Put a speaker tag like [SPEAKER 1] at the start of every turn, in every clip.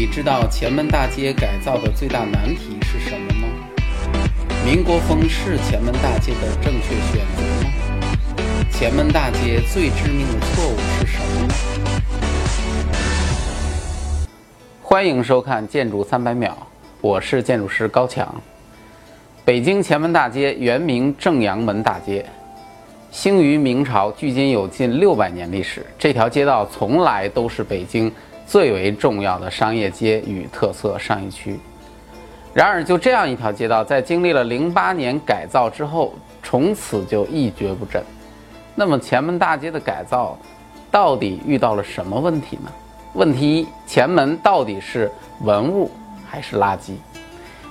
[SPEAKER 1] 你知道前门大街改造的最大难题是什么吗？民国风是前门大街的正确选择吗？前门大街最致命的错误是什么呢？欢迎收看《建筑三百秒》，我是建筑师高强。北京前门大街原名正阳门大街，兴于明朝，距今有近六百年历史。这条街道从来都是北京最为重要的商业街与特色商业区。然而，就这样一条街道，在经历了零八年改造之后，从此就一蹶不振。那么，前门大街的改造到底遇到了什么问题呢？问题一：前门到底是文物还是垃圾？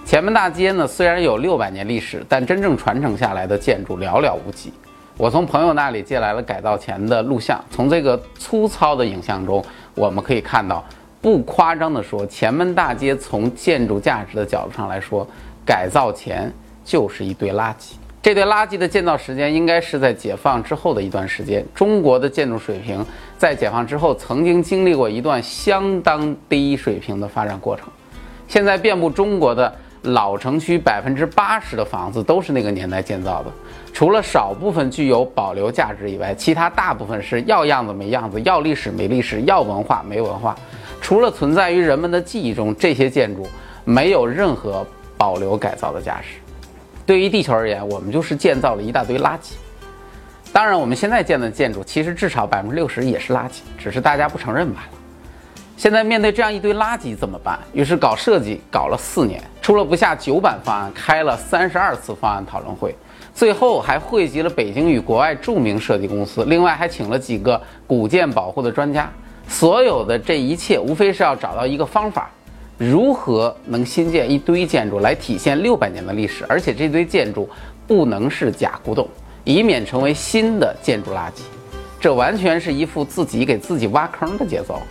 [SPEAKER 1] 前门大街呢，虽然有六百年历史，但真正传承下来的建筑寥寥无几。我从朋友那里借来了改造前的录像，从这个粗糙的影像中，我们可以看到，不夸张地说，前门大街从建筑价值的角度上来说，改造前就是一堆垃圾。这堆垃圾的建造时间应该是在解放之后的一段时间。中国的建筑水平在解放之后曾经经历过一段相当低水平的发展过程。现在遍布中国的老城区，百分之八十的房子都是那个年代建造的，除了少部分具有保留价值以外，其他大部分是要样子没样子，要历史没历史，要文化没文化。除了存在于人们的记忆中，这些建筑没有任何保留改造的价值。对于地球而言，我们就是建造了一大堆垃圾。当然，我们现在建的建筑其实至少百分之六十也是垃圾，只是大家不承认罢了。现在面对这样一堆垃圾怎么办？于是搞设计搞了四年，出了不下九版方案，开了三十二次方案讨论会，最后还汇集了北京与国外著名设计公司，另外还请了几个古建保护的专家。所有的这一切，无非是要找到一个方法。如何能新建一堆建筑来体现六百年的历史？而且这堆建筑不能是假古董，以免成为新的建筑垃圾。这完全是一副自己给自己挖坑的节奏。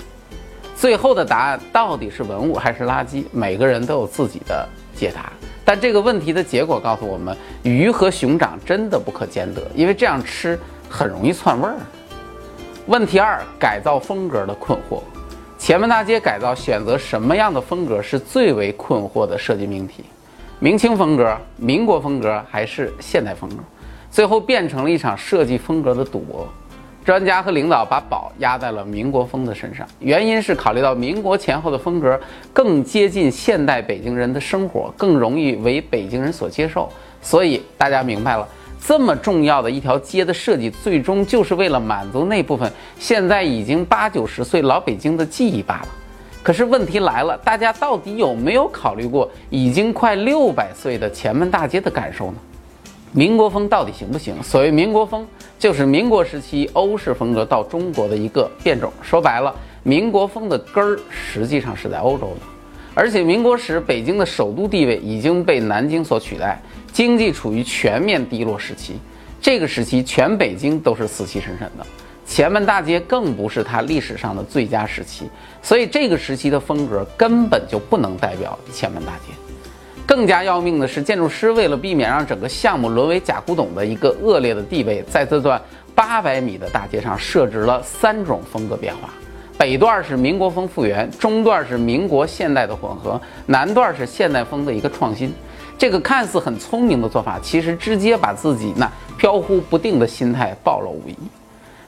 [SPEAKER 1] 最后的答案到底是文物还是垃圾？每个人都有自己的解答。但这个问题的结果告诉我们，鱼和熊掌真的不可兼得，因为这样吃很容易窜味儿。问题二：改造风格的困惑。前门大街改造选择什么样的风格是最为困惑的设计命题？明清风格、民国风格还是现代风格？最后变成了一场设计风格的赌博。专家和领导把宝压在了民国风的身上，原因是考虑到民国前后的风格更接近现代北京人的生活，更容易为北京人所接受。所以大家明白了。这么重要的一条街的设计，最终就是为了满足那部分现在已经八九十岁老北京的记忆罢了。可是问题来了，大家到底有没有考虑过已经快六百岁的前门大街的感受呢？民国风到底行不行？所谓民国风，就是民国时期欧式风格到中国的一个变种。说白了，民国风的根儿实际上是在欧洲的，而且民国时北京的首都地位已经被南京所取代。经济处于全面低落时期，这个时期全北京都是死气沉沉的，前门大街更不是它历史上的最佳时期，所以这个时期的风格根本就不能代表前门大街。更加要命的是，建筑师为了避免让整个项目沦为假古董的一个恶劣的地位，在这段八百米的大街上设置了三种风格变化：北段是民国风复原，中段是民国现代的混合，南段是现代风的一个创新。这个看似很聪明的做法，其实直接把自己那飘忽不定的心态暴露无遗。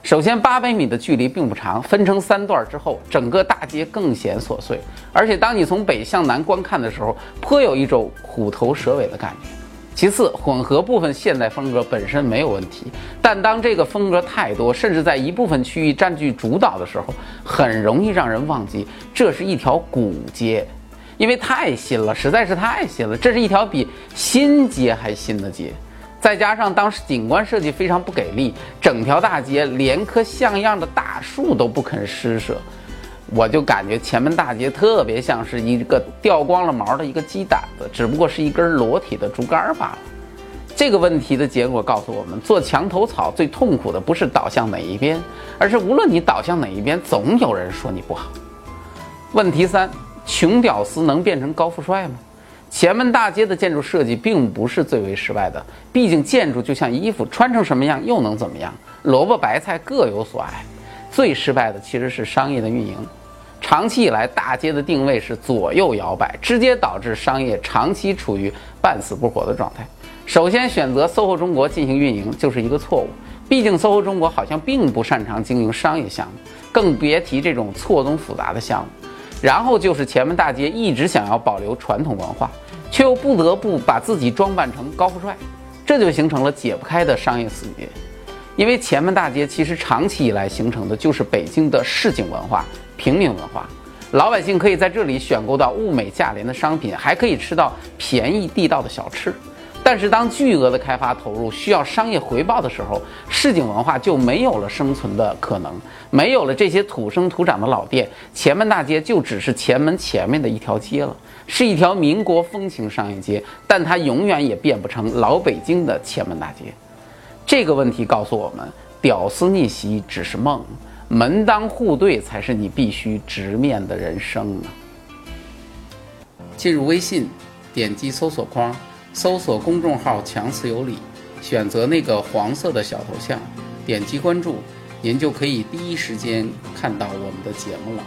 [SPEAKER 1] 首先，八百米的距离并不长，分成三段之后，整个大街更显琐碎。而且，当你从北向南观看的时候，颇有一种虎头蛇尾的感觉。其次，混合部分现代风格本身没有问题，但当这个风格太多，甚至在一部分区域占据主导的时候，很容易让人忘记这是一条古街。因为太新了，实在是太新了。这是一条比新街还新的街，再加上当时景观设计非常不给力，整条大街连棵像样的大树都不肯施舍，我就感觉前门大街特别像是一个掉光了毛的一个鸡胆子，只不过是一根裸体的竹竿罢了。这个问题的结果告诉我们，做墙头草最痛苦的不是倒向哪一边，而是无论你倒向哪一边，总有人说你不好。问题三。穷屌丝能变成高富帅吗？前门大街的建筑设计并不是最为失败的，毕竟建筑就像衣服，穿成什么样又能怎么样？萝卜白菜各有所爱。最失败的其实是商业的运营。长期以来，大街的定位是左右摇摆，直接导致商业长期处于半死不活的状态。首先，选择 SOHO 中国进行运营就是一个错误，毕竟 SOHO 中国好像并不擅长经营商业项目，更别提这种错综复杂的项目。然后就是前门大街一直想要保留传统文化，却又不得不把自己装扮成高富帅，这就形成了解不开的商业死结。因为前门大街其实长期以来形成的就是北京的市井文化、平民文化，老百姓可以在这里选购到物美价廉的商品，还可以吃到便宜地道的小吃。但是当巨额的开发投入需要商业回报的时候，市井文化就没有了生存的可能，没有了这些土生土长的老店，前门大街就只是前门前面的一条街了，是一条民国风情商业街，但它永远也变不成老北京的前门大街。这个问题告诉我们：屌丝逆袭只是梦，门当户对才是你必须直面的人生啊！进入微信，点击搜索框。搜索公众号“强词有理”，选择那个黄色的小头像，点击关注，您就可以第一时间看到我们的节目了。